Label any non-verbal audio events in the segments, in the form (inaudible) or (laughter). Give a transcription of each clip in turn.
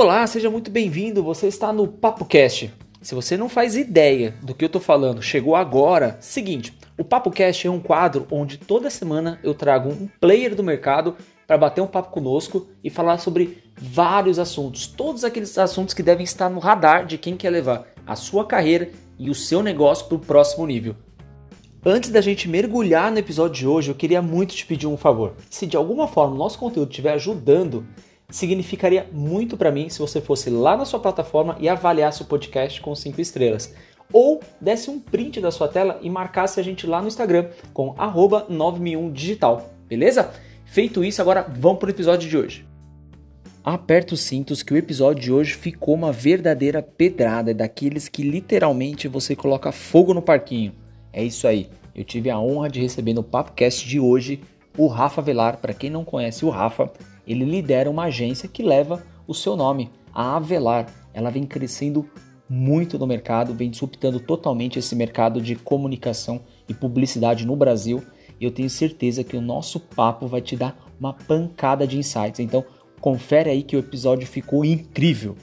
Olá, seja muito bem-vindo. Você está no PapoCast. Se você não faz ideia do que eu tô falando, chegou agora, seguinte, o PapoCast é um quadro onde toda semana eu trago um player do mercado para bater um papo conosco e falar sobre vários assuntos, todos aqueles assuntos que devem estar no radar de quem quer levar a sua carreira e o seu negócio para o próximo nível. Antes da gente mergulhar no episódio de hoje, eu queria muito te pedir um favor. Se de alguma forma o nosso conteúdo estiver ajudando, significaria muito para mim se você fosse lá na sua plataforma e avaliasse o podcast com 5 estrelas. Ou desse um print da sua tela e marcasse a gente lá no Instagram com 961digital, beleza? Feito isso, agora vamos para o episódio de hoje. Aperta os cintos que o episódio de hoje ficou uma verdadeira pedrada daqueles que literalmente você coloca fogo no parquinho. É isso aí. Eu tive a honra de receber no podcast de hoje o Rafa Velar. Para quem não conhece o Rafa, ele lidera uma agência que leva o seu nome, a Avelar. Ela vem crescendo muito no mercado, vem disruptando totalmente esse mercado de comunicação e publicidade no Brasil. E eu tenho certeza que o nosso papo vai te dar uma pancada de insights. Então, confere aí que o episódio ficou incrível.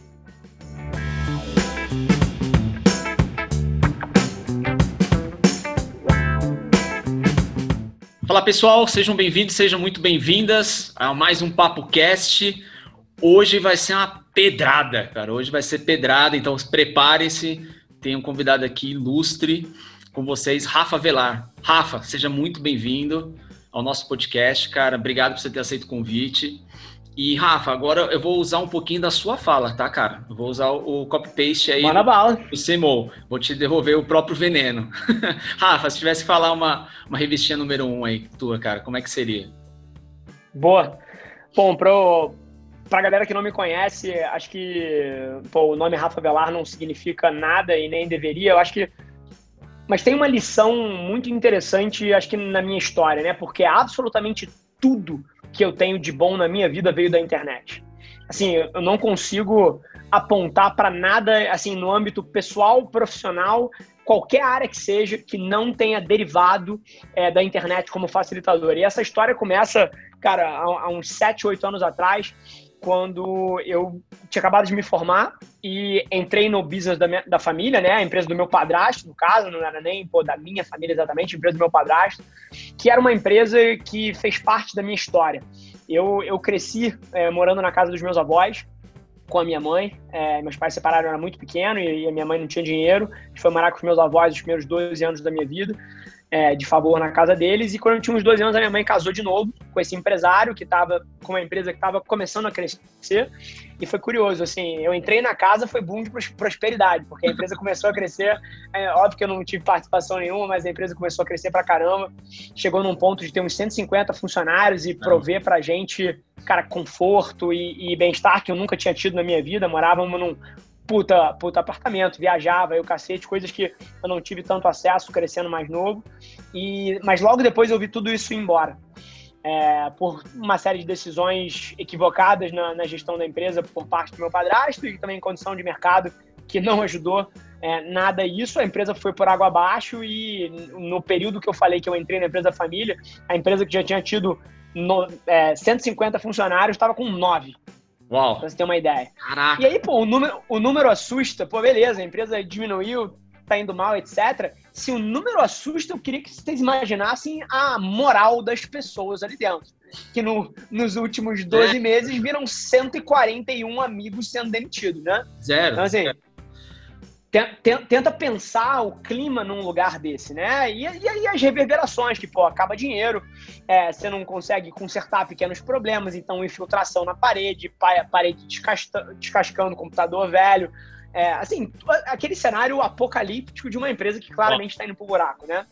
Fala pessoal, sejam bem-vindos, sejam muito bem-vindas a mais um Papo Cast. Hoje vai ser uma pedrada, cara. Hoje vai ser pedrada, então preparem-se. Tem um convidado aqui ilustre com vocês, Rafa Velar. Rafa, seja muito bem-vindo ao nosso podcast, cara. Obrigado por você ter aceito o convite. E, Rafa, agora eu vou usar um pouquinho da sua fala, tá, cara? Eu vou usar o copy-paste aí Manda bala. do Semou. Vou te devolver o próprio veneno. (laughs) Rafa, se tivesse que falar uma, uma revistinha número um aí, tua, cara, como é que seria? Boa. Bom, pro, pra galera que não me conhece, acho que pô, o nome Rafa Velar não significa nada e nem deveria. Eu acho que. Mas tem uma lição muito interessante, acho que na minha história, né? Porque absolutamente tudo que eu tenho de bom na minha vida veio da internet. Assim, eu não consigo apontar para nada, assim, no âmbito pessoal, profissional, qualquer área que seja, que não tenha derivado é, da internet como facilitador. E essa história começa, cara, há, há uns 7, 8 anos atrás, quando eu tinha acabado de me formar e entrei no business da, minha, da família, né? A empresa do meu padrasto, no caso, não era nem pô, da minha família exatamente, a empresa do meu padrasto, que era uma empresa que fez parte da minha história. Eu, eu cresci é, morando na casa dos meus avós, com a minha mãe. É, meus pais se separaram, eu era muito pequeno e, e a minha mãe não tinha dinheiro. Foi morar com os meus avós os primeiros 12 anos da minha vida é, de favor na casa deles. E quando eu tinha uns 12 anos, a minha mãe casou de novo com esse empresário que estava com uma empresa que estava começando a crescer. E foi curioso, assim, eu entrei na casa, foi boom de prosperidade, porque a empresa começou a crescer. É, óbvio que eu não tive participação nenhuma, mas a empresa começou a crescer pra caramba. Chegou num ponto de ter uns 150 funcionários e prover pra gente, cara, conforto e, e bem-estar que eu nunca tinha tido na minha vida. Morávamos num, puta, puta apartamento, viajava, eu cacete, coisas que eu não tive tanto acesso crescendo mais novo. E, mas logo depois eu vi tudo isso ir embora. É, por uma série de decisões equivocadas na, na, gestão da empresa por parte do meu padrasto e também condição de mercado que não ajudou é, nada isso. A empresa foi por água abaixo e no período que eu falei que eu entrei na empresa família, a empresa que já tinha tido no, é, 150 funcionários estava com 9. Uau. Pra você ter uma ideia. Caraca. E aí, pô, o número, o número assusta, pô, beleza, a empresa diminuiu, tá indo mal, etc. Se o número assusta, eu queria que vocês imaginassem a moral das pessoas ali dentro. Que no, nos últimos 12 é. meses viram 141 amigos sendo demitidos, né? Zero. Então, assim, tenta pensar o clima num lugar desse, né? E, aí as reverberações, que, pô, acaba dinheiro, é, você não consegue consertar pequenos problemas, então infiltração na parede, parede descascando o computador velho. É, assim, aquele cenário apocalíptico de uma empresa que claramente está indo pro buraco, né?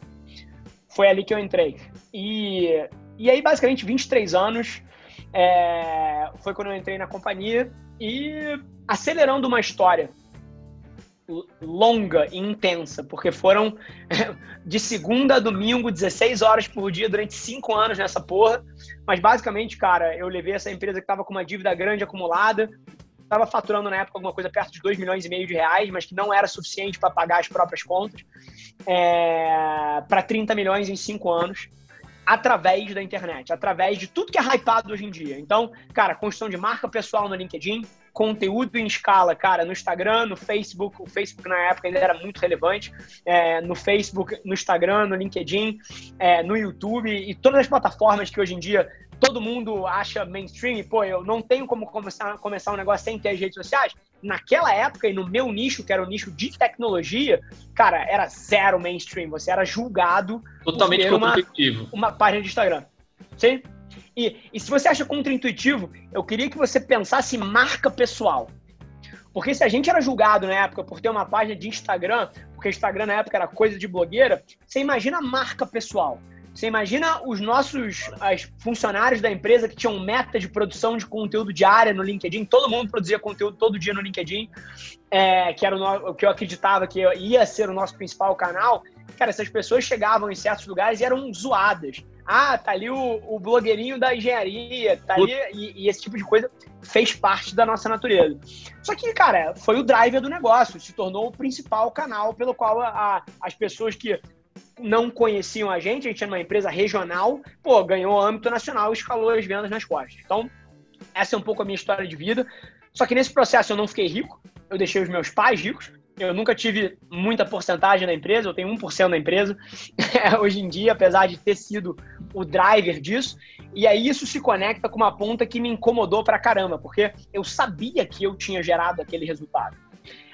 Foi ali que eu entrei. E, e aí, basicamente, 23 anos é, foi quando eu entrei na companhia e acelerando uma história longa e intensa, porque foram (laughs) de segunda a domingo, 16 horas por dia durante cinco anos nessa porra. Mas basicamente, cara, eu levei essa empresa que estava com uma dívida grande acumulada, estava faturando na época alguma coisa perto de 2 milhões e meio de reais, mas que não era suficiente para pagar as próprias contas, é, para 30 milhões em cinco anos através da internet, através de tudo que é hypado hoje em dia. Então, cara, construção de marca pessoal no LinkedIn, conteúdo em escala, cara, no Instagram, no Facebook, o Facebook na época ainda era muito relevante, é, no Facebook, no Instagram, no LinkedIn, é, no YouTube e todas as plataformas que hoje em dia todo mundo acha mainstream, pô, eu não tenho como começar, começar um negócio sem ter as redes sociais. Naquela época, e no meu nicho, que era o nicho de tecnologia, cara, era zero mainstream. Você era julgado. Totalmente contra-intuitivo. Uma, uma página de Instagram. Sim? E, e se você acha contra-intuitivo, eu queria que você pensasse marca pessoal. Porque se a gente era julgado na época por ter uma página de Instagram, porque Instagram na época era coisa de blogueira, você imagina a marca pessoal. Você imagina os nossos as funcionários da empresa que tinham meta de produção de conteúdo diária no LinkedIn, todo mundo produzia conteúdo todo dia no LinkedIn, é, que era o, o, que eu acreditava que ia ser o nosso principal canal. Cara, essas pessoas chegavam em certos lugares e eram zoadas. Ah, tá ali o, o blogueirinho da engenharia, tá ali, e, e, esse tipo de coisa fez parte da nossa natureza. Só que, cara, foi o driver do negócio, se tornou o principal canal pelo qual a, as pessoas que não conheciam a gente, a gente era uma empresa regional, pô, ganhou âmbito nacional e escalou as vendas nas costas. Então, essa é um pouco a minha história de vida. Só que nesse processo eu não fiquei rico, eu deixei os meus pais ricos. Eu nunca tive muita porcentagem na empresa, eu tenho 1% na empresa (laughs) hoje em dia, apesar de ter sido o driver disso. E aí isso se conecta com uma ponta que me incomodou pra caramba, porque eu sabia que eu tinha gerado aquele resultado.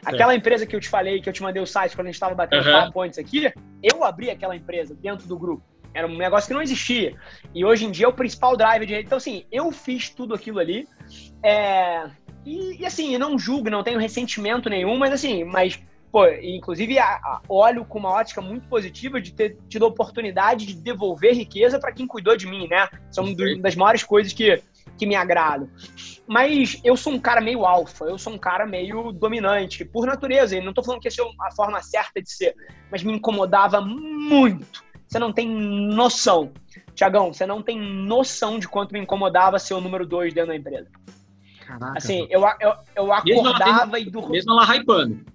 Aquela empresa que eu te falei, que eu te mandei o site quando a gente estava batendo uhum. antes aqui, eu abri aquela empresa dentro do grupo. Era um negócio que não existia. E hoje em dia é o principal driver de. Então, assim, eu fiz tudo aquilo ali. É... E, e, assim, não julgo, não tenho ressentimento nenhum, mas assim, mas, pô, inclusive a, a, olho com uma ótica muito positiva de ter tido a oportunidade de devolver riqueza para quem cuidou de mim, né? São uma das maiores coisas que, que me agradam. Mas eu sou um cara meio alfa, eu sou um cara meio dominante, por natureza. E não tô falando que essa é a forma certa de ser, mas me incomodava muito. Você não tem noção. Tiagão, você não tem noção de quanto me incomodava ser o número dois dentro da empresa. Caraca, assim, eu, eu, eu acordava mesmo e dormia. Mesmo ela hypando.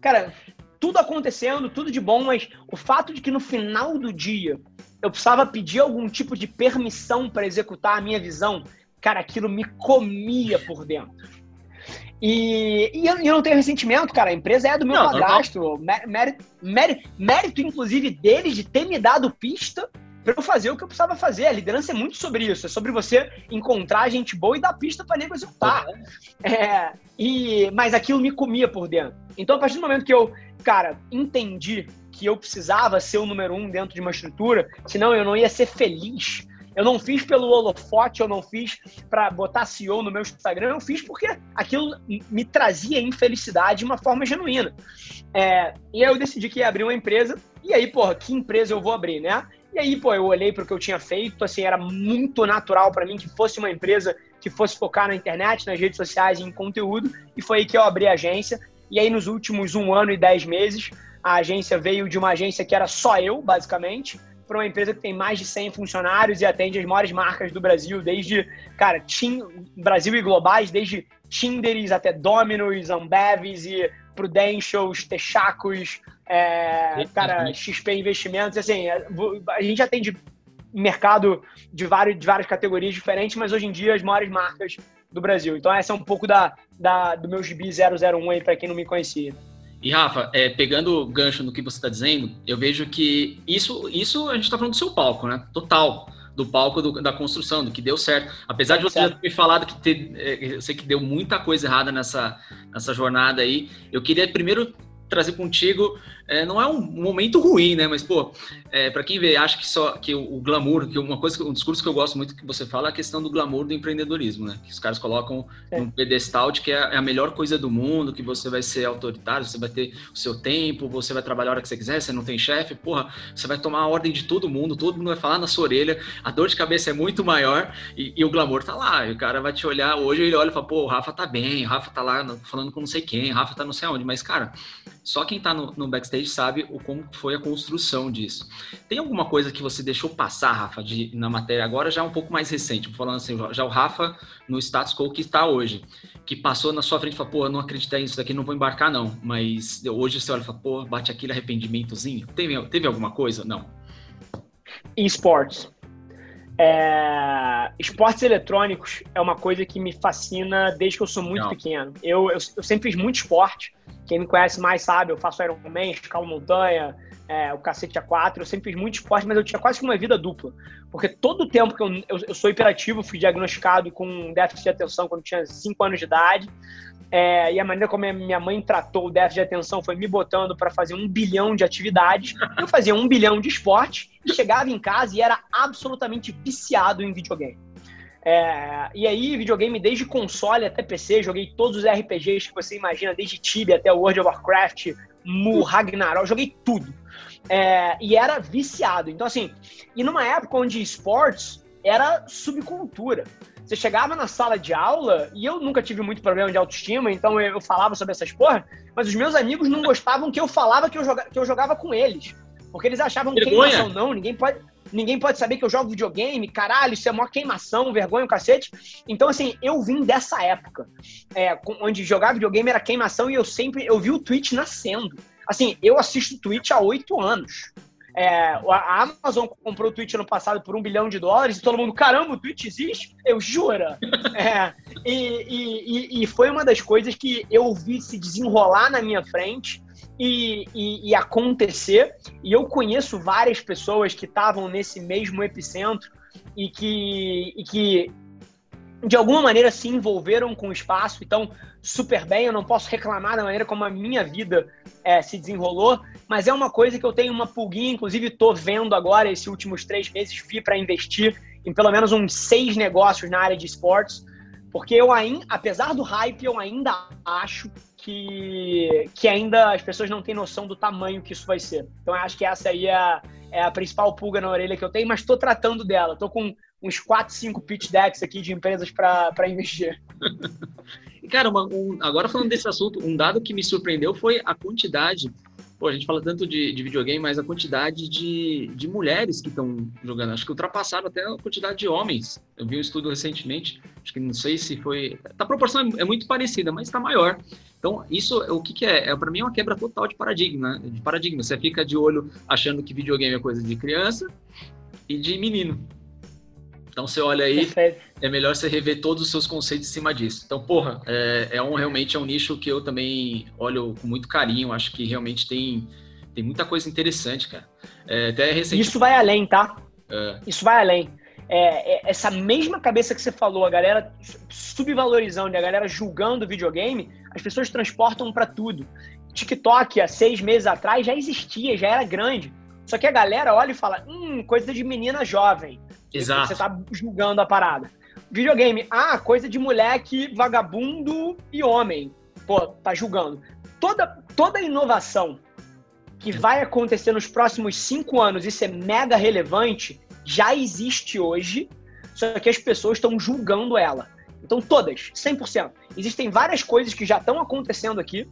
Cara, tudo acontecendo, tudo de bom, mas o fato de que no final do dia eu precisava pedir algum tipo de permissão para executar a minha visão, cara, aquilo me comia por dentro. E, e eu, eu, não tenho ressentimento, cara. A empresa é do meu não, padrasto. Mérito, mérito, mérito, inclusive, dele de ter me dado pista para eu fazer o que eu precisava fazer. A liderança é muito sobre isso. É sobre você encontrar gente boa e dar pista para nego executar. Uhum. É, e, mas aquilo me comia por dentro. Então, a partir do momento que eu, cara, entendi que eu precisava ser o número um dentro de uma estrutura, senão eu não ia ser feliz. Eu não fiz pelo holofote, eu não fiz para botar CEO no meu Instagram, eu fiz porque aquilo me trazia infelicidade de uma forma genuína. É, e aí eu decidi que ia abrir uma empresa, e aí, porra, que empresa eu vou abrir, né? E aí, pô, eu olhei para o que eu tinha feito, assim, era muito natural para mim que fosse uma empresa que fosse focar na internet, nas redes sociais em conteúdo, e foi aí que eu abri a agência. E aí, nos últimos um ano e dez meses, a agência veio de uma agência que era só eu, basicamente, para uma empresa que tem mais de 100 funcionários e atende as maiores marcas do Brasil, desde, cara, tim, Brasil e globais, desde Tinderes até Domino's, Ambeves e Prudentials, Texacos, é, cara, XP Investimentos, assim, a gente atende mercado de, vários, de várias categorias diferentes, mas hoje em dia as maiores marcas do Brasil. Então essa é um pouco da, da do meu GB 001 aí para quem não me conhecia. E Rafa, é, pegando o gancho no que você está dizendo, eu vejo que isso, isso a gente está falando do seu palco, né? Total. Do palco do, da construção, do que deu certo. Apesar de você ter falado que ter, é, eu sei que deu muita coisa errada nessa, nessa jornada aí, eu queria primeiro trazer contigo é, não é um momento ruim, né? Mas, pô, é, para quem vê, acha que só que o, o, glamour, que uma coisa, um discurso que eu gosto muito que você fala é a questão do glamour do empreendedorismo, né? Que os caras colocam é. um pedestal de que é, é a melhor coisa do mundo, que você vai ser autoritário, você vai ter o seu tempo, você vai trabalhar a hora que você quiser, você não tem chefe, porra, você vai tomar a ordem de todo mundo, todo mundo vai falar na sua orelha, a dor de cabeça é muito maior e, e o glamour tá lá. E o cara vai te olhar, hoje ele olha e fala, pô, o Rafa tá bem, o Rafa tá lá falando com não sei quem, o Rafa tá não sei onde, mas, cara, só quem tá no, no backstage sabe o como foi a construção disso. Tem alguma coisa que você deixou passar, Rafa, de, na matéria agora já um pouco mais recente, falando assim, já o Rafa no status quo que está hoje, que passou na sua frente e falou, pô, não acreditei nisso daqui, não vou embarcar não, mas hoje você olha e fala, pô, bate aquele arrependimentozinho. Teve, teve alguma coisa? Não. Esportes. É... Esportes eletrônicos é uma coisa que me fascina desde que eu sou muito Não. pequeno. Eu, eu, eu, sempre fiz muito esporte. Quem me conhece mais sabe, eu faço Ironman, escalo montanha, é, o cacete A4. Eu sempre fiz muito esporte, mas eu tinha quase que uma vida dupla. Porque todo o tempo que eu, eu, eu sou hiperativo, fui diagnosticado com déficit de atenção quando tinha 5 anos de idade. É, e a maneira como minha mãe tratou o déficit de atenção foi me botando para fazer um bilhão de atividades. Eu fazia um bilhão de esporte e chegava em casa e era absolutamente viciado em videogame. É, e aí, videogame desde console até PC, joguei todos os RPGs que você imagina, desde Tibia até World of Warcraft, Mu, Ragnarok, joguei tudo. É, e era viciado. Então, assim, e numa época onde esportes era subcultura. Você chegava na sala de aula, e eu nunca tive muito problema de autoestima, então eu falava sobre essas porra, mas os meus amigos não gostavam que eu falava que eu, joga, que eu jogava com eles. Porque eles achavam vergonha. queimação, não, ninguém pode, ninguém pode saber que eu jogo videogame, caralho, isso é maior queimação, vergonha, o cacete. Então, assim, eu vim dessa época, é, onde jogar videogame era queimação e eu sempre, eu vi o Twitch nascendo. Assim, eu assisto Twitch há oito anos. É, a Amazon comprou o Twitch ano passado por um bilhão de dólares e todo mundo, caramba, o Twitch existe? Eu jura? (laughs) é, e, e, e, foi uma das coisas que eu vi se desenrolar na minha frente e, e, e acontecer. E eu conheço várias pessoas que estavam nesse mesmo epicentro e que, e que de alguma maneira se envolveram com o espaço, então super bem, eu não posso reclamar da maneira como a minha vida é, se desenrolou, mas é uma coisa que eu tenho uma pulguinha, inclusive estou vendo agora, esses últimos três meses, fui para investir em pelo menos uns seis negócios na área de esportes, porque eu ainda, apesar do hype, eu ainda acho que, que ainda as pessoas não têm noção do tamanho que isso vai ser. Então eu acho que essa aí é é a principal pulga na orelha que eu tenho, mas estou tratando dela. Estou com uns 4, 5 pitch decks aqui de empresas para investir. (laughs) Cara, uma, um, agora falando desse assunto, um dado que me surpreendeu foi a quantidade. Pô, a gente fala tanto de, de videogame, mas a quantidade de, de mulheres que estão jogando. Acho que ultrapassaram até a quantidade de homens. Eu vi um estudo recentemente, acho que não sei se foi. A proporção é muito parecida, mas está maior. Então, isso, o que, que é? é Para mim é uma quebra total de paradigma. De paradigma. Você fica de olho achando que videogame é coisa de criança e de menino. Então você olha aí, Perfeito. é melhor você rever todos os seus conceitos em cima disso. Então, porra, é, é um realmente é um nicho que eu também olho com muito carinho. Acho que realmente tem, tem muita coisa interessante, cara. É, até recente... Isso vai além, tá? É. Isso vai além. É, é, essa mesma cabeça que você falou, a galera subvalorizando, a galera julgando o videogame, as pessoas transportam para tudo. TikTok, há seis meses atrás, já existia, já era grande. Só que a galera olha e fala, hum, coisa de menina jovem. Exato. Você tá julgando a parada. Videogame, ah, coisa de moleque, vagabundo e homem. Pô, tá julgando. Toda, toda inovação que vai acontecer nos próximos cinco anos e ser mega relevante já existe hoje, só que as pessoas estão julgando ela. Então, todas, 100%. Existem várias coisas que já estão acontecendo aqui,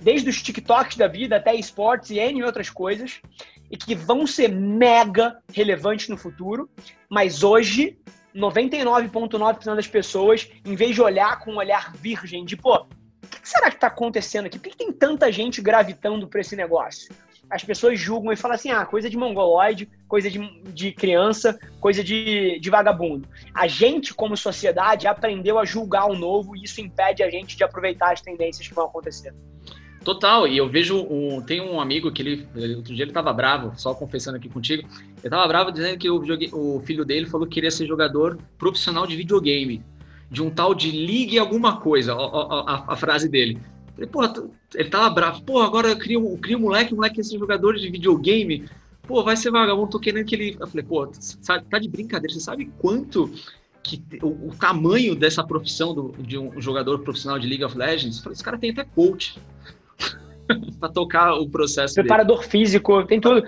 desde os TikToks da vida até esportes e N outras coisas, e que vão ser mega relevantes no futuro, mas hoje 99,9% das pessoas, em vez de olhar com um olhar virgem de, pô, o que será que está acontecendo aqui? Por que, tem tanta gente gravitando para esse negócio? As pessoas julgam e falam assim: ah, coisa de mongoloide, coisa de, de criança, coisa de, de vagabundo. A gente, como sociedade, aprendeu a julgar o novo e isso impede a gente de aproveitar as tendências que vão acontecer. Total, e eu vejo um, tem um amigo que ele, outro dia ele tava bravo, só confessando aqui contigo, ele tava bravo dizendo que o, o filho dele falou que queria ser jogador profissional de videogame, de um tal de ligue alguma coisa, a, a, a frase dele. Falei, porra, ele tava bravo, pô, agora eu crio, eu crio um moleque, um moleque quer ser jogador de videogame, pô, vai ser vagabundo, tô querendo que ele. Eu falei, pô, tá de brincadeira, você sabe quanto que o, o tamanho dessa profissão do, de um jogador profissional de League of Legends? Eu falei, esse cara tem até coach. (laughs) para tocar o processo. Preparador dele. físico, tem tudo.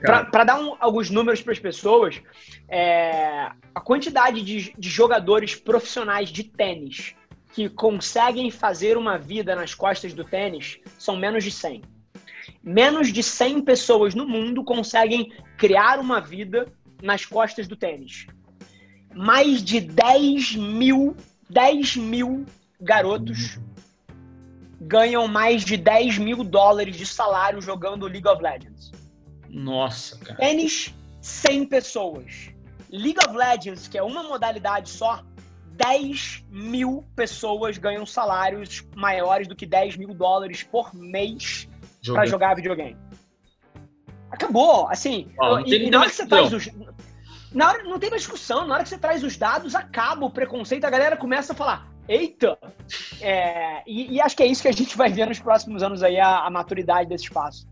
Para dar um, alguns números para as pessoas, é, a quantidade de, de jogadores profissionais de tênis que conseguem fazer uma vida nas costas do tênis são menos de 100. Menos de 100 pessoas no mundo conseguem criar uma vida nas costas do tênis. Mais de 10 mil, 10 mil garotos ganham mais de 10 mil dólares de salário jogando League of Legends. Nossa, cara. Tênis, 100 pessoas. League of Legends, que é uma modalidade só, 10 mil pessoas ganham salários maiores do que 10 mil dólares por mês para jogar videogame. Acabou, assim. Ó, e, e na hora que você traz os. Na hora, não tem mais discussão, na hora que você traz os dados, acaba o preconceito, a galera começa a falar: eita! É, e, e, acho que é isso que a gente vai ver nos próximos anos aí, a, a maturidade desse espaço.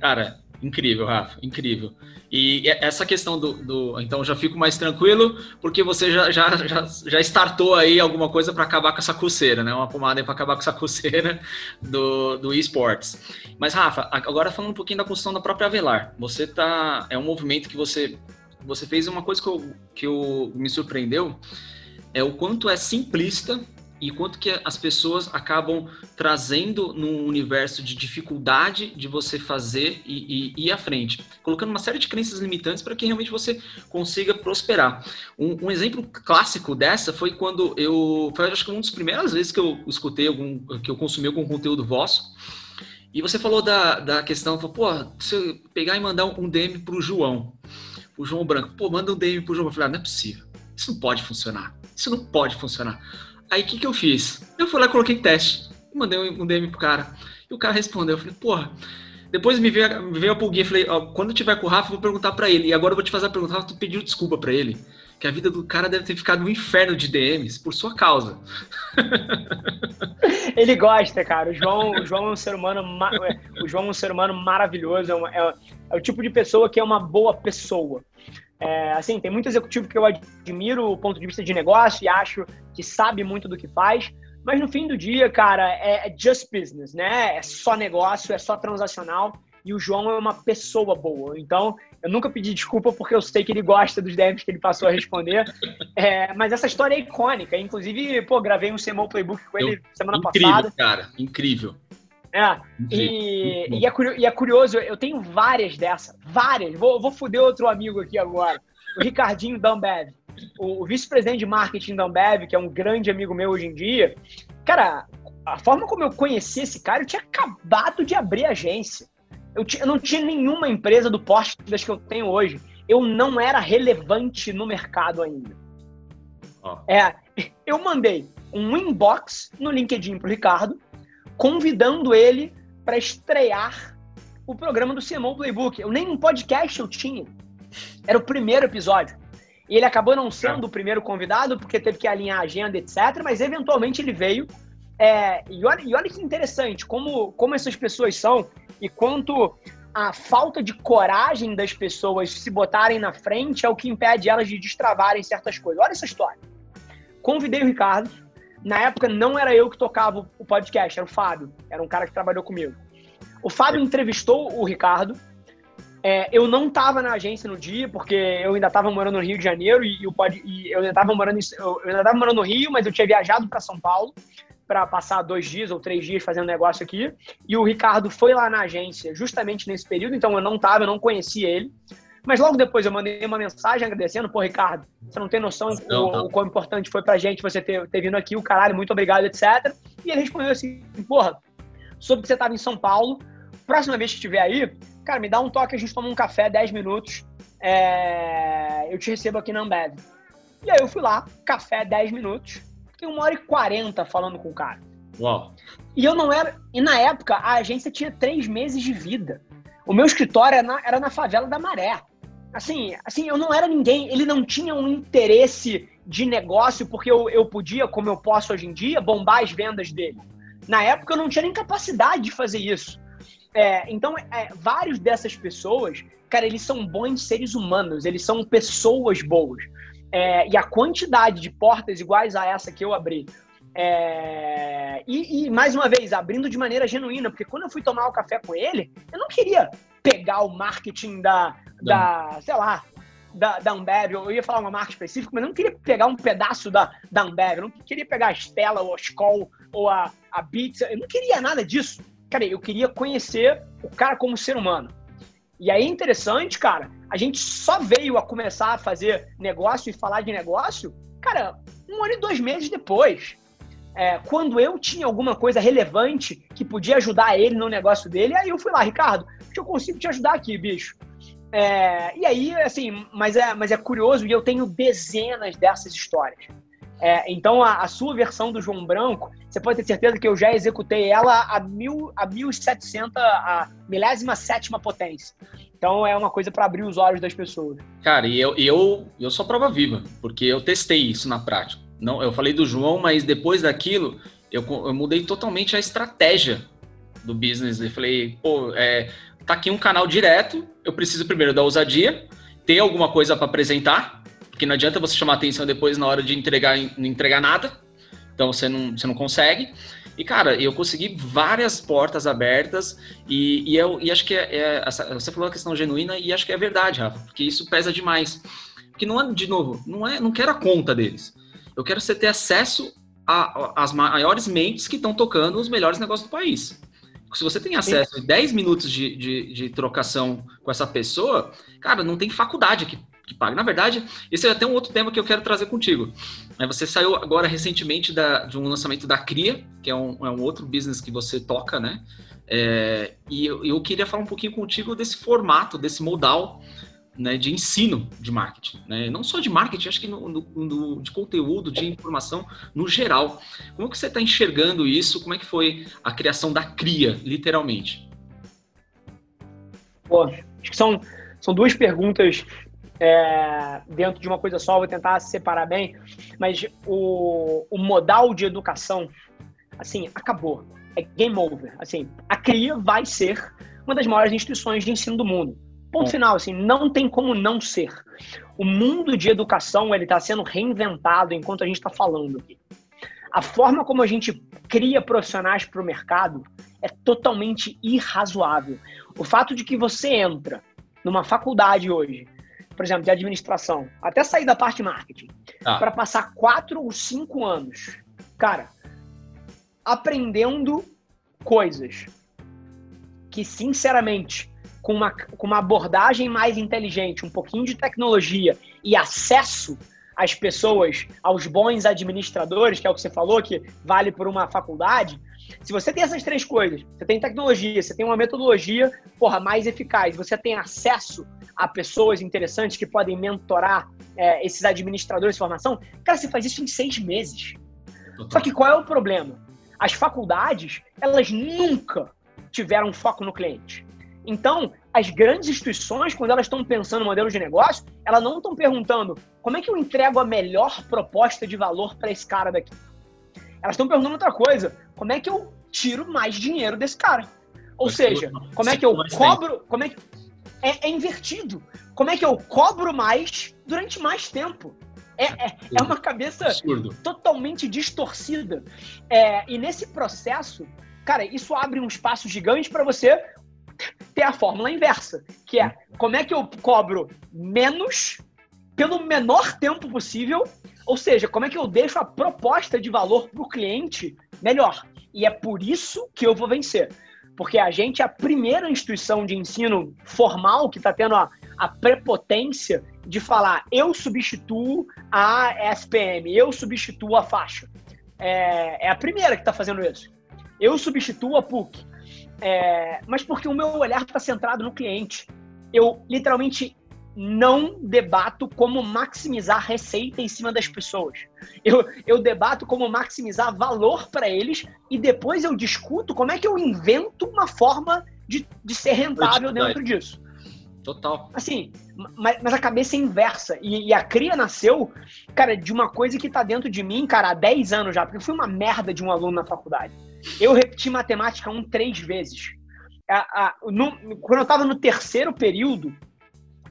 Cara, incrível, Rafa, incrível. E essa questão do, do, Então já fico mais tranquilo, porque você já, já, já, já startou aí alguma coisa para acabar com essa coceira, né? Uma pomada para acabar com essa coceira do, do esportes. Mas, Rafa, agora falando um pouquinho da construção da própria Avelar. Você tá. É um movimento que você. Você fez uma coisa que, eu, que eu, me surpreendeu, é o quanto é simplista e quanto que as pessoas acabam trazendo num universo de dificuldade de você fazer e, e, ir à frente, colocando uma série de crenças limitantes para que realmente você consiga prosperar. Um, um, exemplo clássico dessa foi quando eu, foi acho que uma das primeiras vezes que eu escutei algum, que eu consumi algum conteúdo vosso, e você falou da, da questão, falou, pô, se eu pegar e mandar um DM para o João, o João Branco, pô, manda um DM para o João, eu falei, ah, não é possível, isso não pode funcionar, isso não pode funcionar. Aí o que, que eu fiz? Eu fui lá coloquei teste. Mandei um DM pro cara. E o cara respondeu. Eu falei, porra. Depois me veio, me veio a pulguinha. Falei, ó, quando eu tiver com o Rafa, eu vou perguntar para ele. E agora eu vou te fazer a pergunta. Rafa, tu pediu desculpa para ele. Que a vida do cara deve ter ficado um inferno de DMs por sua causa. (laughs) Ele gosta, cara. O João, o João é um ser humano, é, o João é um ser humano maravilhoso. É, uma, é, é o tipo de pessoa que é uma boa pessoa. É, assim, tem muito executivo que eu admiro o ponto de vista de negócio e acho que sabe muito do que faz, mas no fim do dia, cara, é, é just business, né? É só negócio, é só transacional e o João é uma pessoa boa. Então, eu nunca pedi desculpa porque eu sei que ele gosta dos DMs que ele passou a responder. (laughs) É, mas essa história é icônica. Inclusive, pô, gravei um CMO Playbook com ele semana incrível, passada. Incrível, cara. Incrível. É, e, e, é curioso, e, é curioso, eu tenho várias dessas, várias. Vou, vou foder outro amigo aqui agora, o Ricardinho Dambev, o, o vice-presidente de marketing da Ambev, que é um grande amigo meu hoje em dia. Cara, a forma como eu conheci esse cara, eu tinha acabado de abrir agência. Eu, eu não tinha nenhuma empresa do porte das que eu tenho hoje. Eu não era relevante no mercado ainda. Oh. É, eu mandei um inbox no LinkedIn pro Ricardo, convidando ele para estrear o programa do CMO Playbook. Eu nem um podcast eu tinha. Era o primeiro episódio. E ele acabou não sendo o primeiro convidado, porque teve que alinhar a agenda, etc. Mas eventualmente ele veio. É, e, olha, e olha que interessante como, como essas pessoas são e quanto a falta de coragem das pessoas se botarem na frente é o que impede elas de destravarem certas coisas. Olha essa história. Convidei o Ricardo, na época, não era eu que tocava o podcast, era o Fábio. Era um cara que trabalhou comigo. O Fábio entrevistou o Ricardo. É, eu não estava na agência no dia, porque eu ainda estava morando no Rio de Janeiro e, pod, e eu ainda estava morando, morando no Rio, mas eu tinha viajado para São Paulo para passar dois dias ou três dias fazendo negócio aqui. E o Ricardo foi lá na agência justamente nesse período, então eu não estava, eu não conhecia ele. Mas logo depois eu mandei uma mensagem agradecendo, pô, Ricardo, você não tem noção não, o, o quão importante foi pra gente você ter, ter vindo aqui, o caralho, muito obrigado, etc. E ele respondeu assim, porra, soube que você tava em São Paulo, próxima vez que estiver aí, cara, me dá um toque, a gente toma um café, 10 minutos, é... eu te recebo aqui na Ambev. E aí eu fui lá, café, 10 minutos, fiquei uma hora e 40 falando com o cara. Uau. E eu não era. E na época, a agência tinha três meses de vida. O meu escritório era na, era na favela da Maré assim, assim, eu não era ninguém, ele não tinha um interesse de negócio porque eu, eu podia, como eu posso hoje em dia, bombar as vendas dele. Na época eu não tinha nem capacidade de fazer isso. É, então, é, vários dessas pessoas, cara, eles são bons seres humanos, eles são pessoas boas. É, e a quantidade de portas iguais a essa que eu abri, é, e, e, mais uma vez, abrindo de maneira genuína, porque quando eu fui tomar o café com ele, eu não queria pegar o marketing da, da sei lá, da, da Ambev, eu ia falar uma marca específica, mas eu não queria pegar um pedaço da, da Ambev, eu não queria pegar a Stella, ou a Skoll, ou a, a Beats, eu não queria nada disso. Cara, eu queria conhecer o cara como ser humano. E aí, interessante, cara, a gente só veio a começar a fazer negócio e falar de negócio, cara, um ano e dois meses depois é, quando eu tinha alguma coisa relevante que podia ajudar ele no negócio dele, aí eu fui lá, Ricardo, que eu consigo te ajudar aqui, bicho. É, e aí, assim, mas é, mas é curioso e eu tenho dezenas dessas histórias. É, então, a, a, sua versão do João Branco, você pode ter certeza que eu já executei ela a, mil, a 1700, a milésima sétima potência. Então, é uma coisa para abrir os olhos das pessoas. Cara, e eu, eu, eu sou prova viva, porque eu testei isso na prática. Não, eu falei do João, mas depois daquilo, eu, eu mudei totalmente a estratégia do business. Eu falei, pô, é, tá aqui um canal direto, eu preciso primeiro da ousadia, ter alguma coisa para apresentar, porque não adianta você chamar atenção depois na hora de entregar, não entregar nada. Então você não, você não consegue. E, cara, eu consegui várias portas abertas e, e, eu, e acho que é, é, você falou a questão genuína e acho que é verdade, Rafa, porque isso pesa demais. Porque não é, de novo, não é, não quero a conta deles. Eu quero você ter acesso às maiores mentes que estão tocando os melhores negócios do país. Se você tem acesso a 10 minutos de, de, de, trocação com essa pessoa, cara, não tem faculdade que que paga. Na verdade, esse é até um outro tema que eu quero trazer contigo. É, você saiu agora recentemente da, de um lançamento da Cria, que é um, é um outro business que você toca, né? É, e eu, eu, queria falar um pouquinho contigo desse formato, desse modal né, de ensino de marketing. Né? Não só de marketing, acho que no, no, no, de conteúdo, de informação no geral. Como que você está enxergando isso? Como é que foi a criação da Cria, literalmente? Pô, acho que são, são duas perguntas é, dentro de uma coisa só, vou tentar separar bem, mas o, o modal de educação, assim, acabou. É game over. Assim, a CRIA vai ser uma das maiores instituições de ensino do mundo. Ponto final, assim, não tem como não ser. O mundo de educação, ele está sendo reinventado enquanto a gente está falando aqui. A forma como a gente cria profissionais para o mercado é totalmente irrazoável. O fato de que você entra numa faculdade hoje por exemplo, de administração, até sair da parte de marketing, ah. para passar quatro ou cinco anos, cara, aprendendo coisas que, sinceramente, com uma, com uma abordagem mais inteligente, um pouquinho de tecnologia e acesso às pessoas, aos bons administradores, que é o que você falou, que vale por uma faculdade. Se você tem essas três coisas, você tem tecnologia, você tem uma metodologia, porra, mais eficaz, você tem acesso a pessoas interessantes que podem mentorar é, esses administradores de formação, cara, você faz isso em seis meses. Só que qual é o problema? As faculdades, elas nunca tiveram foco no cliente. Então, as grandes instituições, quando elas estão pensando no modelo de negócio, elas não estão perguntando como é que eu entrego a melhor proposta de valor para esse cara daqui. Elas estão perguntando outra coisa: como é que eu tiro mais dinheiro desse cara? Ou seja, como é que eu cobro, como é que é, é, invertido. Como é que eu cobro mais durante mais tempo? É, é, é uma cabeça Absurdo. totalmente distorcida. É, e nesse processo, cara, isso abre um espaço gigante para você ter a fórmula inversa, que é como é que eu cobro menos pelo menor tempo possível, ou seja, como é que eu deixo a proposta de valor para o cliente melhor. E é por isso que eu vou vencer porque a gente é a primeira instituição de ensino formal que está tendo a, a prepotência de falar eu substituo a SPM, eu substituo a faixa. É, é a primeira que está fazendo isso. Eu substituo a PUC. É, mas porque o meu olhar está centrado no cliente. Eu literalmente não debato como maximizar receita em cima das pessoas. Eu, eu debato como maximizar valor para eles e depois eu discuto como é que eu invento uma forma de, de ser rentável dentro disso. Total. Assim, mas, mas a cabeça é inversa. E, e, a cria nasceu, cara, de uma coisa que tá dentro de mim, cara, há 10 anos já, porque eu fui uma merda de um aluno na faculdade. Eu repeti matemática um três vezes. A, a, no, quando eu tava no terceiro período,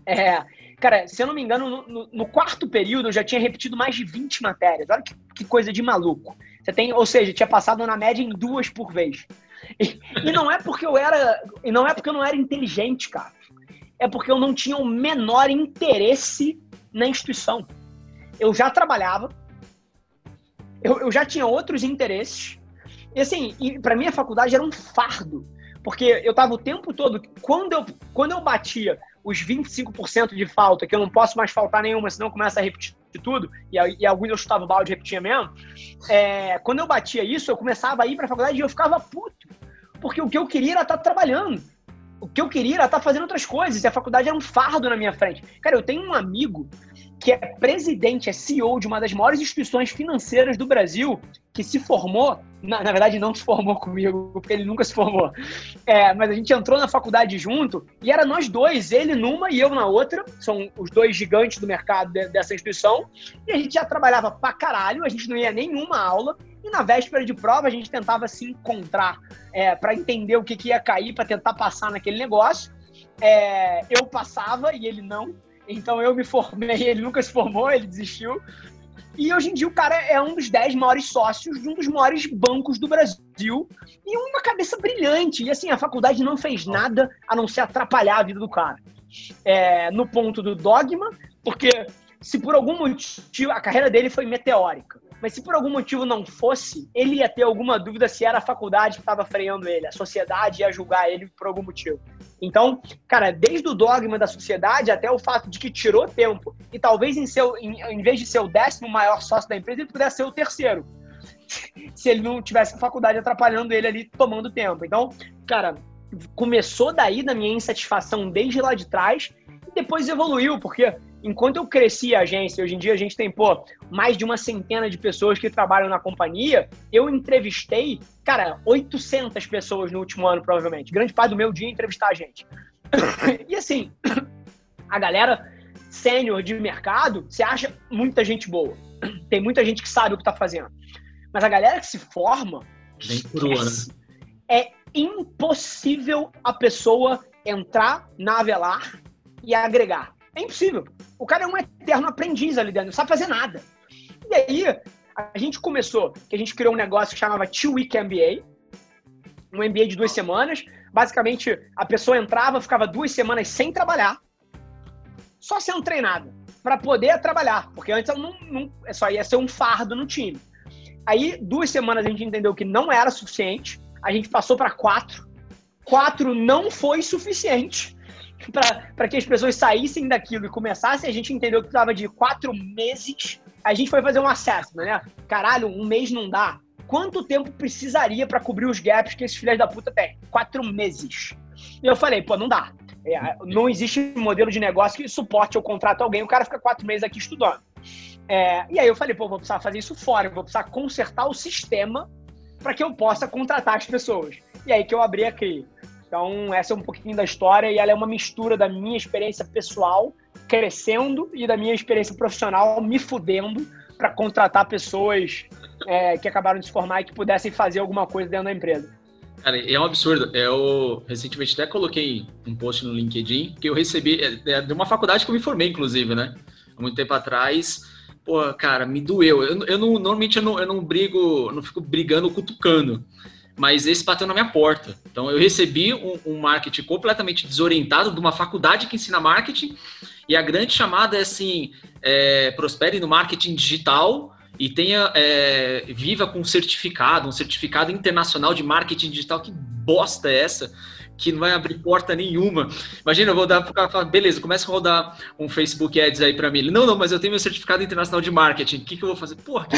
é, cara, se eu não me engano, no, no, no, quarto período eu já tinha repetido mais de 20 matérias. Olha que, que, coisa de maluco. Você tem, ou seja, tinha passado na média em duas por vez. E, e, não é porque eu era, e não é porque eu não era inteligente, cara. É porque eu não tinha o menor interesse na instituição. Eu já trabalhava, eu, eu já tinha outros interesses. E assim, e para mim a faculdade era um fardo, porque eu tava o tempo todo, quando eu, quando eu batia os 25% de falta, que eu não posso mais faltar nenhuma, senão começa a repetir tudo, e, e alguns eu chutava o balde e repetia mesmo. É, quando eu batia isso, eu começava a ir para a faculdade e eu ficava puto, porque o que eu queria era estar trabalhando. o que eu queria era estar tá fazendo outras coisas, e a faculdade era um fardo na minha frente. Cara, eu tenho um amigo que é presidente, é CEO de uma das maiores instituições financeiras do Brasil, que se formou, na, na verdade não se formou (laughs) comigo, porque ele nunca se formou, é, mas a gente entrou na faculdade junto e era nós dois, ele numa e eu na outra, são os dois gigantes do mercado de, dessa instituição, e a gente já trabalhava pra caralho, a gente não ia nenhuma aula, e na véspera de prova a gente tentava se encontrar é, para entender o que, que ia cair, para tentar passar naquele negócio. É, eu passava e ele não. Então eu me formei, ele nunca se formou, ele desistiu. E hoje em dia o cara é um dos dez maiores sócios de um dos maiores bancos do Brasil e uma cabeça brilhante. E assim, a faculdade não fez nada a não ser atrapalhar a vida do cara. É, no ponto do dogma, porque se por algum motivo a carreira dele foi meteórica, mas se por algum motivo não fosse, ele ia ter alguma dúvida se era a faculdade que estava freando ele, a sociedade ia julgar ele por algum motivo. Então, cara, desde o dogma da sociedade até o fato de que tirou tempo e talvez em, seu, em, em vez de ser o décimo maior sócio da empresa, ele pudesse ser o terceiro. (laughs) Se ele não tivesse a faculdade atrapalhando ele ali, tomando tempo. Então, cara, começou daí da minha insatisfação desde lá de trás e depois evoluiu, porque enquanto eu cresci a agência, hoje em dia a gente tem, pô, mais de uma centena de pessoas que trabalham na companhia, eu entrevistei, cara, 800 pessoas no último ano, provavelmente. Grande parte do meu dia é entrevistar a gente. (coughs) e assim, (coughs) a galera sênior de mercado, você acha muita gente boa. (coughs) Tem muita gente que sabe o que tá fazendo. Mas a galera que se forma, crua, né? é impossível a pessoa entrar na Avelar e agregar. É impossível. O cara é um eterno aprendiz ali dentro, não sabe fazer nada. E aí, a gente começou, que a gente criou um negócio que chamava Two Week MBA, um MBA de duas semanas. Basicamente, a pessoa entrava, ficava duas semanas sem trabalhar, só sendo treinada, para poder trabalhar, porque antes ela não, não, só ia ser um fardo no time. Aí, duas semanas a gente entendeu que não era suficiente, a gente passou para quatro. Quatro não foi suficiente (laughs) para que as pessoas saíssem daquilo e começassem, a gente entendeu que precisava de quatro meses. A gente foi fazer um assessment, né? Caralho, um mês não dá. Quanto tempo precisaria para cobrir os gaps que esses filhos da puta têm? Quatro meses. E eu falei, pô, não dá. É, não existe modelo de negócio que suporte eu contrato alguém, o cara fica quatro meses aqui estudando. É, e aí eu falei, pô, vou precisar fazer isso fora, vou precisar consertar o sistema para que eu possa contratar as pessoas. E aí que eu abri a CRI. Então, essa é um pouquinho da história e ela é uma mistura da minha experiência pessoal crescendo e da minha experiência profissional me fudendo para contratar pessoas é, que acabaram de se formar e que pudessem fazer alguma coisa dentro da empresa. Cara, é um absurdo. Eu recentemente até coloquei um post no LinkedIn que eu recebi é, é de uma faculdade que eu me formei, inclusive, né? Há muito tempo atrás. Pô, cara, me doeu. Eu, eu não, normalmente eu não, eu não brigo, não fico brigando, cutucando mas esse bateu na minha porta. Então eu recebi um, um, marketing completamente desorientado de uma faculdade que ensina marketing, e a grande chamada é assim: é, prospere no marketing digital e tenha é, viva com um certificado, um certificado internacional de marketing digital. Que bosta é essa? Que não vai abrir porta nenhuma. Imagina, eu vou dar para o cara falar, beleza, começa a rodar um Facebook Ads aí para mim. Ele, não, não, mas eu tenho meu certificado internacional de marketing. O que, que eu vou fazer? Porra, que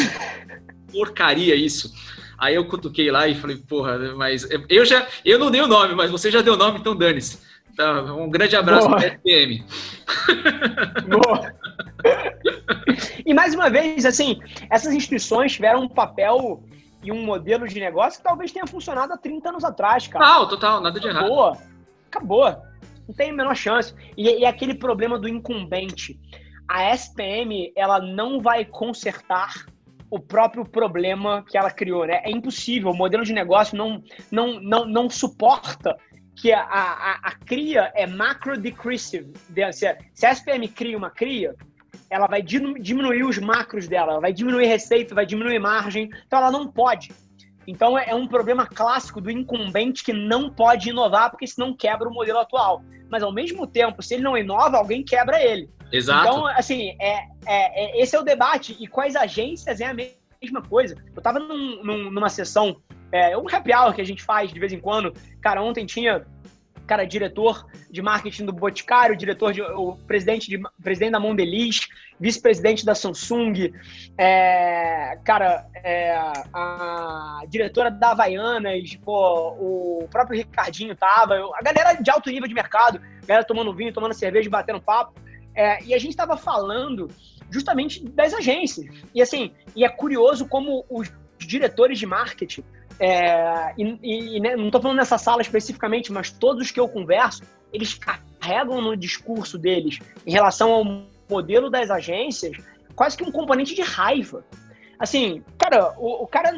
porcaria isso. Aí eu cutuquei lá e falei, porra, mas eu já, eu não dei o nome, mas você já deu o nome, então dane-se. Tá, um grande abraço para a SPM. Boa. e mais uma vez, assim, essas instituições tiveram um papel e um modelo de negócio que talvez tenha funcionado há 30 anos atrás, cara. Total, total, nada de errado. Acabou, acabou. Não tem a menor chance. E, e aquele problema do incumbente. A SPM, ela não vai consertar o próprio problema que ela criou, né? É impossível, o modelo de negócio não, não, não, não suporta que a, a, a cria é macro decreasive. Se a, SPM cria uma cria, ela vai diminuir os macros dela, ela vai diminuir receita, vai diminuir margem, então ela não pode. Então é, é um problema clássico do incumbente que não pode inovar, porque senão quebra o modelo atual. Mas ao mesmo tempo, se ele não inova, alguém quebra ele. Exato. Então, assim, é, é, é, esse é o debate. E quais agências é a mesma coisa. Eu tava num, num, numa sessão, é, um happy hour que a gente faz de vez em quando. Cara, ontem tinha cara, diretor de marketing do Boticário, diretor de, o presidente, de, presidente da Mondelez, vice-presidente da Samsung, é, cara, é, a diretora da Havaianas, pô, o próprio Ricardinho tava, a galera de alto nível de mercado, galera tomando vinho, tomando cerveja, batendo papo, é, e a gente estava falando justamente das agências. E assim, e é curioso como os diretores de marketing é, e, e né, não estou falando nessa sala especificamente, mas todos os que eu converso, eles carregam no discurso deles em relação ao modelo das agências quase que um componente de raiva. Assim, cara, o, o cara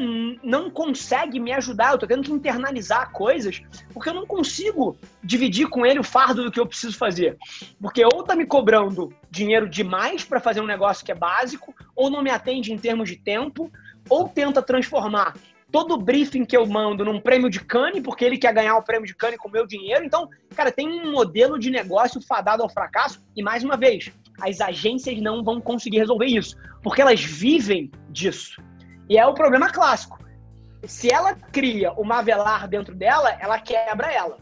não consegue me ajudar, eu tô tendo que internalizar coisas, porque eu não consigo dividir com ele o fardo do que eu preciso fazer. Porque ou tá me cobrando dinheiro demais para fazer um negócio que é básico, ou não me atende em termos de tempo, ou tenta transformar todo o briefing que eu mando num prêmio de cane, porque ele quer ganhar o prêmio de cane com o meu dinheiro. Então, cara, tem um modelo de negócio fadado ao fracasso. E mais uma vez, as agências não vão conseguir resolver isso, porque elas vivem disso. E é o problema clássico. Se ela cria uma velar dentro dela, ela quebra ela.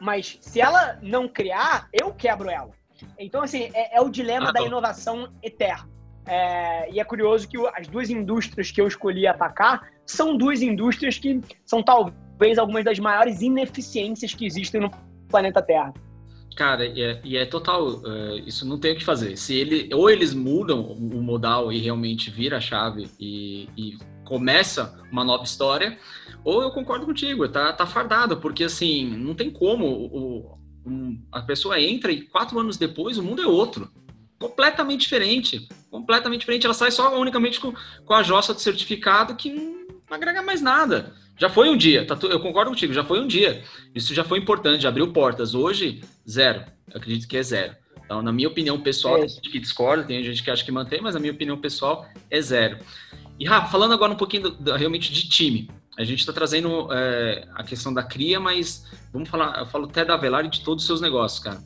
Mas se ela não criar, eu quebro ela. Então, assim, é, é o dilema ah, da inovação eterna. É, e é curioso que as duas indústrias que eu escolhi atacar são duas indústrias que são talvez algumas das maiores ineficiências que existem no planeta Terra. Cara, e é, e é total, uh, isso não tem o que fazer. Se ele, ou eles mudam o modal e realmente vira a chave e, e começa uma nova história, ou eu concordo contigo, tá, tá fardado, porque assim, não tem como o, a pessoa entra e quatro anos depois o mundo é outro completamente diferente. Completamente diferente. Ela sai só unicamente com, com a jossa do certificado que não agrega mais nada. Já foi um dia, tá, eu concordo contigo, já foi um dia. Isso já foi importante, já abriu portas. Hoje, zero. Eu acredito que é zero. Então, na minha opinião pessoal, é. tem gente que discorda, tem gente que acha que mantém, mas a minha opinião pessoal é zero. E, Rafa, falando agora um pouquinho do, do, realmente de time. A gente está trazendo é, a questão da cria, mas vamos falar, eu falo até da Velar e de todos os seus negócios, cara.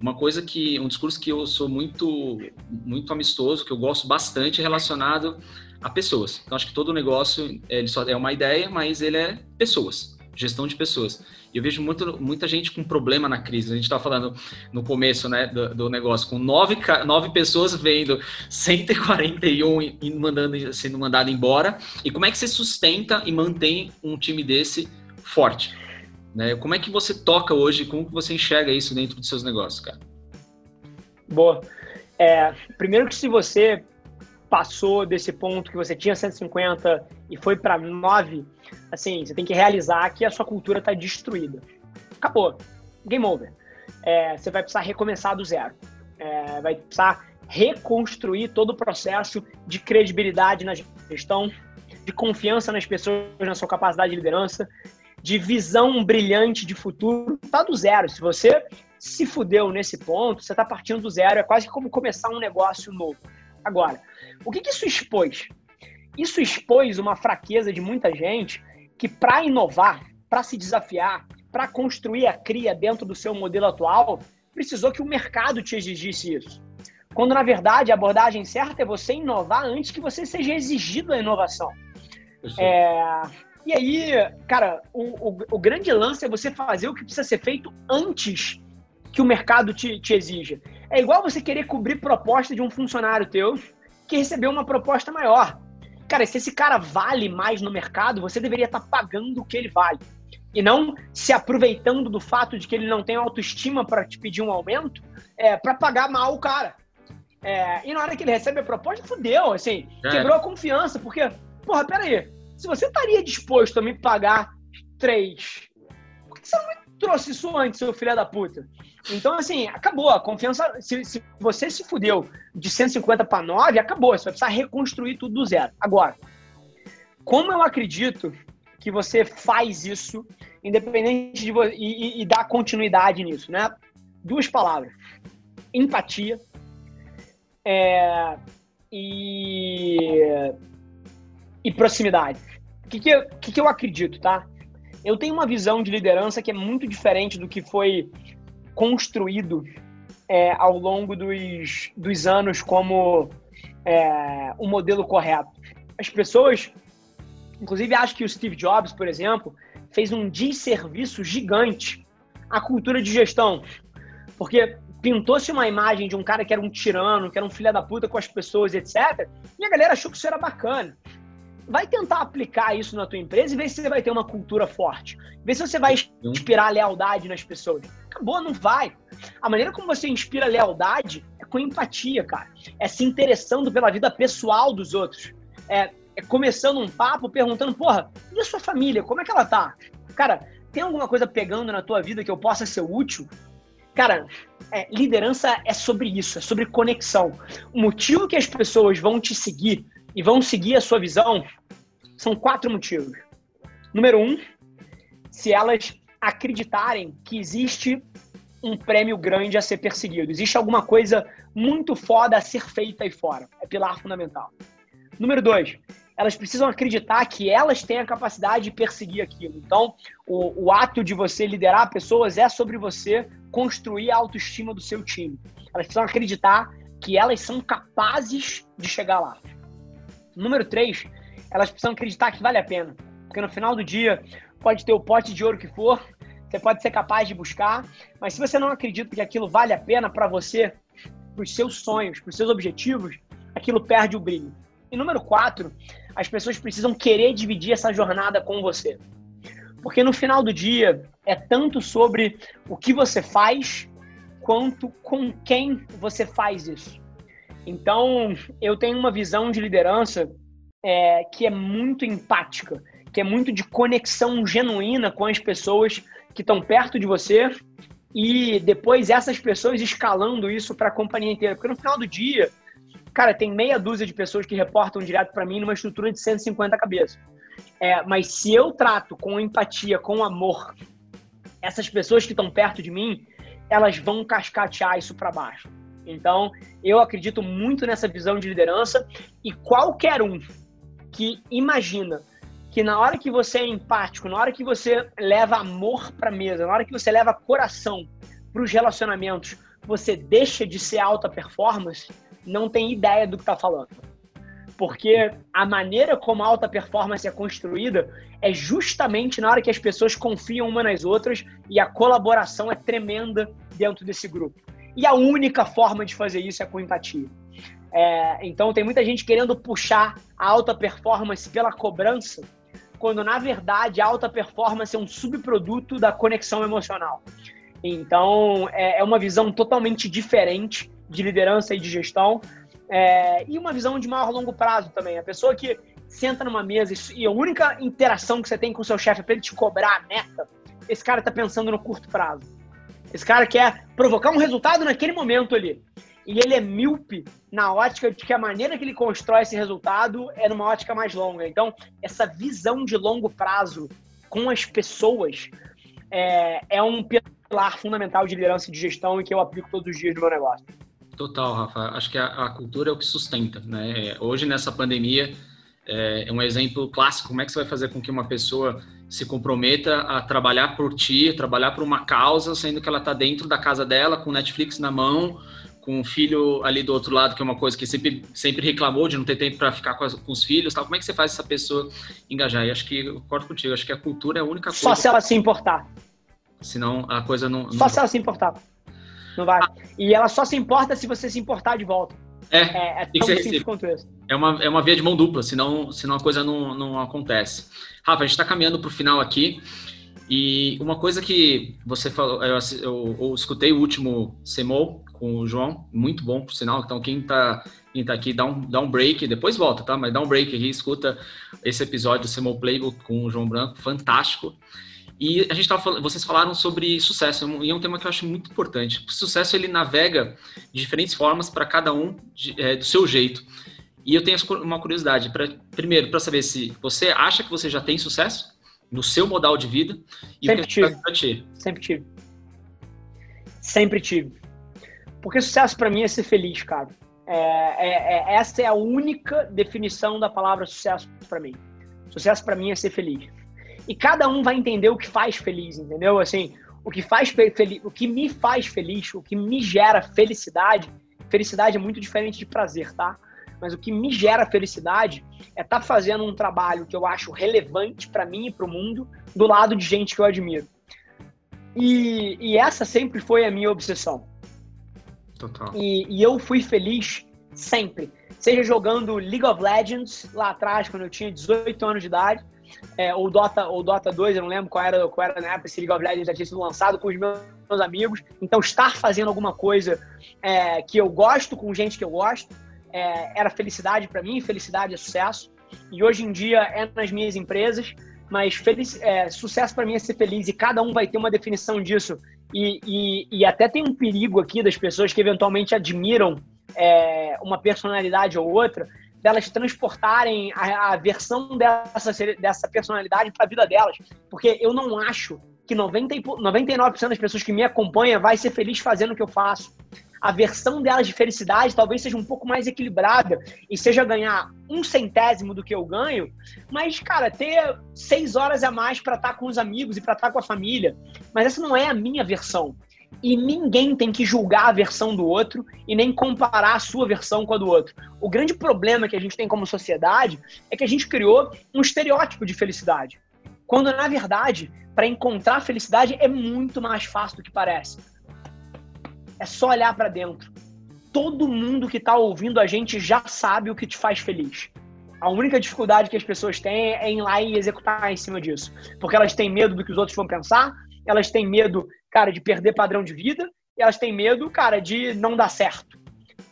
Uma coisa que, um discurso que eu sou muito, muito amistoso, que eu gosto bastante, é relacionado a pessoas. Então, acho que todo negócio, ele só é uma ideia, mas ele é pessoas, gestão de pessoas. E eu vejo muito, muita gente com problema na crise. A gente estava falando no começo né, do, do, negócio, com nove, nove pessoas vendo 141 e mandando, sendo mandado embora. E como é que você sustenta e mantém um time desse forte? Né? Como é que você toca hoje? Como que você enxerga isso dentro dos seus negócios, cara? Boa. É, primeiro que se você passou desse ponto que você tinha 150 e foi para 9, assim, você tem que realizar que a sua cultura está destruída. Acabou. Game over. É, você vai precisar recomeçar do zero. É, vai precisar reconstruir todo o processo de credibilidade na gestão, de confiança nas pessoas, na sua capacidade de liderança, de visão brilhante de futuro, tá do zero. Se você se fudeu nesse ponto, você está partindo do zero, é quase como começar um negócio novo. Agora, o que, que isso expôs? Isso expôs uma fraqueza de muita gente que, para inovar, para se desafiar, para construir a cria dentro do seu modelo atual, precisou que o mercado te exigisse isso. Quando, na verdade, a abordagem certa é você inovar antes que você seja exigido a inovação. É, e aí, cara, o, o, o, grande lance é você fazer o que precisa ser feito antes que o mercado te, te exija. É igual você querer cobrir proposta de um funcionário teu que recebeu uma proposta maior. Cara, se esse cara vale mais no mercado, você deveria estar tá pagando o que ele vale. E não se aproveitando do fato de que ele não tem autoestima para te pedir um aumento é, para pagar mal o cara. É, e na hora que ele recebe a proposta, fudeu, assim, é. quebrou a confiança, porque, porra, peraí, se você estaria disposto a me pagar três, por que você não me trouxe isso antes, seu filho da puta? Então, assim, acabou. A confiança. Se, se você se fudeu de 150 para 9, acabou. Você vai precisar reconstruir tudo do zero. Agora, como eu acredito que você faz isso, independente de você. E, e, dá continuidade nisso, né? Duas palavras: empatia. É, e e proximidade. O que, que, eu, que, que eu acredito, tá? Eu tenho uma visão de liderança que é muito diferente do que foi construído é, ao longo dos, dos anos como é, o modelo correto. As pessoas, inclusive, acho que o Steve Jobs, por exemplo, fez um desserviço gigante a cultura de gestão. Porque pintou-se uma imagem de um cara que era um tirano, que era um filho da puta com as pessoas, etc. E a galera achou que isso era bacana. Vai tentar aplicar isso na tua empresa e ver se você vai ter uma cultura forte. Ver se você vai inspirar lealdade nas pessoas. Acabou, não vai. A maneira como você inspira lealdade é com empatia, cara. É se interessando pela vida pessoal dos outros. É, é começando um papo perguntando, porra, e a sua família? Como é que ela tá? Cara, tem alguma coisa pegando na tua vida que eu possa ser útil? Cara, é, liderança é sobre isso, é sobre conexão. O motivo que as pessoas vão te seguir e vão seguir a sua visão são quatro motivos. Número um, se elas acreditarem que existe um prêmio grande a ser perseguido, existe alguma coisa muito foda a ser feita aí fora. É pilar fundamental. Número dois, elas precisam acreditar que elas têm a capacidade de perseguir aquilo. Então, o, o ato de você liderar pessoas é sobre você construir a autoestima do seu time. Elas precisam acreditar que elas são capazes de chegar lá. Número três, elas precisam acreditar que vale a pena. Porque no final do dia, pode ter o pote de ouro que for, você pode ser capaz de buscar, mas se você não acredita que aquilo vale a pena para você, para os seus sonhos, para os seus objetivos, aquilo perde o brilho. E número quatro, as pessoas precisam querer dividir essa jornada com você. Porque no final do dia, é tanto sobre o que você faz, quanto com quem você faz isso. Então, eu tenho uma visão de liderança é, que é muito empática, que é muito de conexão genuína com as pessoas que estão perto de você e depois essas pessoas escalando isso para a companhia inteira. Porque no final do dia, Cara, tem meia dúzia de pessoas que reportam direto para mim numa estrutura de 150 cabeças. É, mas se eu trato com empatia, com amor, essas pessoas que estão perto de mim, elas vão cascatear isso para baixo. Então, eu acredito muito nessa visão de liderança e qualquer um que imagina que na hora que você é empático, na hora que você leva amor para mesa, na hora que você leva coração para os relacionamentos, você deixa de ser alta performance, não tem ideia do que está falando. Porque a maneira como a alta performance é construída é justamente na hora que as pessoas confiam uma nas outras e a colaboração é tremenda dentro desse grupo. E a única forma de fazer isso é com empatia. É, então tem muita gente querendo puxar a alta performance pela cobrança, quando na verdade a alta performance é um subproduto da conexão emocional. Então é, é uma visão totalmente diferente de liderança e de gestão. É, e uma visão de maior longo prazo também. A pessoa que senta numa mesa e a única interação que você tem com o seu chefe é para ele te cobrar a meta, esse cara está pensando no curto prazo. Esse cara quer provocar um resultado naquele momento ali. E ele é míope na ótica de que a maneira que ele constrói esse resultado é numa ótica mais longa. Então, essa visão de longo prazo com as pessoas é, é um pilar fundamental de liderança e de gestão e que eu aplico todos os dias no meu negócio. Total, Rafa. Acho que a, a, cultura é o que sustenta, né? Hoje, nessa pandemia, é, é, um exemplo clássico. Como é que você vai fazer com que uma pessoa se comprometa a trabalhar por ti, trabalhar por uma causa, sendo que ela está dentro da casa dela, com Netflix na mão, com o filho ali do outro lado, que é uma coisa que sempre, sempre reclamou de não ter tempo para ficar com, as, com, os filhos, tal. Como é que você faz essa pessoa engajar? E acho que eu concordo contigo. Acho que a cultura é a única coisa. Só se ela se importar. Senão a coisa não. Só não... se ela se importar. Não vai. E ela só se importa se você se importar de volta. É, é, é tão simples quanto isso. É uma, é uma via de mão dupla, senão, senão a coisa não, não acontece. Rafa, a gente está caminhando para o final aqui. E uma coisa que você falou, eu, eu, eu escutei o último CMO com o João, muito bom, por sinal. Então, quem está quem tá aqui, dá um, dá um break, depois volta, tá? Mas dá um break aqui, escuta esse episódio do CMO Playbook com o João Branco, fantástico. E a gente tava falando, vocês falaram sobre sucesso, e é um tema que eu acho muito importante. O sucesso ele navega de diferentes formas para cada um de, é, do seu jeito. E eu tenho uma curiosidade, pra, primeiro, para saber se você acha que você já tem sucesso no seu modal de vida e Sempre o que tive. Pra ti. Sempre tive. Sempre tive. Porque sucesso para mim é ser feliz, cara. É, é, é, essa é a única definição da palavra sucesso para mim. Sucesso para mim é ser feliz e cada um vai entender o que faz feliz, entendeu? Assim, o que faz feliz, o que me faz feliz, o que me gera felicidade. Felicidade é muito diferente de prazer, tá? Mas o que me gera felicidade é estar tá fazendo um trabalho que eu acho relevante para mim e para o mundo do lado de gente que eu admiro. E, e essa sempre foi a minha obsessão. Total. E, e eu fui feliz sempre. Seja jogando League of Legends lá atrás, quando eu tinha 18 anos de idade, é, ou, Dota, ou Dota 2, eu não lembro qual era, qual era na época, se League of Legends já tinha sido lançado com os meus, amigos. Então, estar fazendo alguma coisa é, que eu gosto, com gente que eu gosto, é, era felicidade para mim, felicidade é sucesso. E hoje em dia é nas minhas empresas, mas feliz, é, sucesso para mim é ser feliz e cada um vai ter uma definição disso. E, e, e até tem um perigo aqui das pessoas que eventualmente admiram é, uma personalidade ou outra, delas transportarem a, a versão dessa, dessa personalidade para a vida delas. Porque eu não acho que 90, 99% das pessoas que me acompanham vai ser feliz fazendo o que eu faço. A versão delas de felicidade talvez seja um pouco mais equilibrada e seja ganhar um centésimo do que eu ganho, mas, cara, ter seis horas a mais para estar tá com os amigos e para estar tá com a família. Mas essa não é a minha versão. E ninguém tem que julgar a versão do outro e nem comparar a sua versão com a do outro. O grande problema que a gente tem como sociedade é que a gente criou um estereótipo de felicidade. Quando, na verdade, para encontrar felicidade é muito mais fácil do que parece. É só olhar para dentro. Todo mundo que está ouvindo a gente já sabe o que te faz feliz. A única dificuldade que as pessoas têm é ir lá e executar em cima disso. Porque elas têm medo do que os outros vão pensar, elas têm medo, cara, de perder padrão de vida, e elas têm medo, cara, de não dar certo.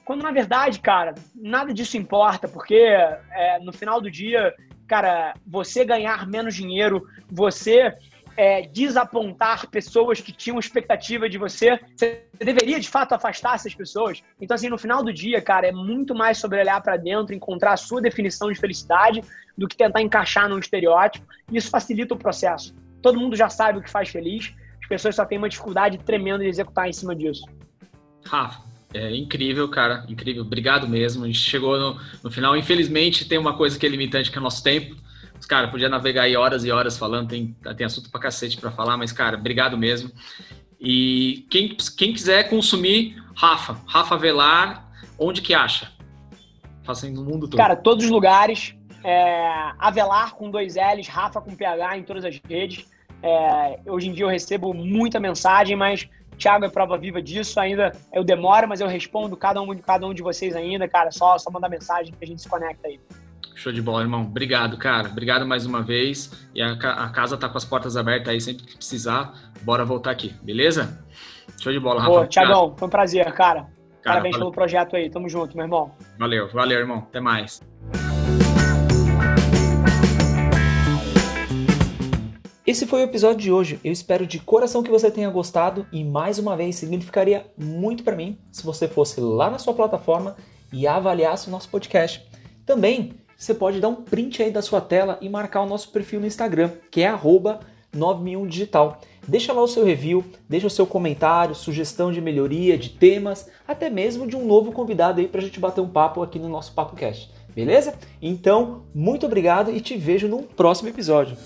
Quando na verdade, cara, nada disso importa, porque é, no final do dia, cara, você ganhar menos dinheiro, você é, desapontar pessoas que tinham expectativa de você, você deveria de fato afastar essas pessoas. Então, assim, no final do dia, cara, é muito mais sobre olhar para dentro, encontrar a sua definição de felicidade, do que tentar encaixar num estereótipo. Isso facilita o processo. Todo mundo já sabe o que faz feliz, as pessoas só têm uma dificuldade tremenda de executar em cima disso. Rafa, é incrível, cara, incrível. Obrigado mesmo. A gente chegou no, no final. Infelizmente, tem uma coisa que é limitante, que é o nosso tempo. Cara, podia navegar aí horas e horas falando, tem, tem assunto pra cacete pra falar, mas, cara, obrigado mesmo. E quem, quem quiser consumir Rafa, Rafa Velar, onde que acha? Fazendo no mundo todo. Cara, todos os lugares. É, Avelar com dois L's, Rafa com PH em todas as redes. É, hoje em dia eu recebo muita mensagem, mas Thiago é prova viva disso. Ainda eu demoro, mas eu respondo cada um de cada um de vocês ainda, cara. Só, só mandar mensagem que a gente se conecta aí. Show de bola, irmão. Obrigado, cara. Obrigado mais uma vez. E a, a casa tá com as portas abertas aí, sempre que precisar, bora voltar aqui, beleza? Show de bola, Rafa. Pô, Tiagão, foi um prazer, cara. cara Parabéns valeu. pelo projeto aí. Tamo junto, meu irmão. Valeu, valeu, irmão. Até mais. Esse foi o episódio de hoje. Eu espero de coração que você tenha gostado e mais uma vez significaria muito para mim se você fosse lá na sua plataforma e avaliasse o nosso podcast. Também você pode dar um print aí da sua tela e marcar o nosso perfil no Instagram, que é 961digital. Deixa lá o seu review, deixa o seu comentário, sugestão de melhoria, de temas, até mesmo de um novo convidado aí para a gente bater um papo aqui no nosso PapoCast. Beleza? Então, muito obrigado e te vejo no próximo episódio.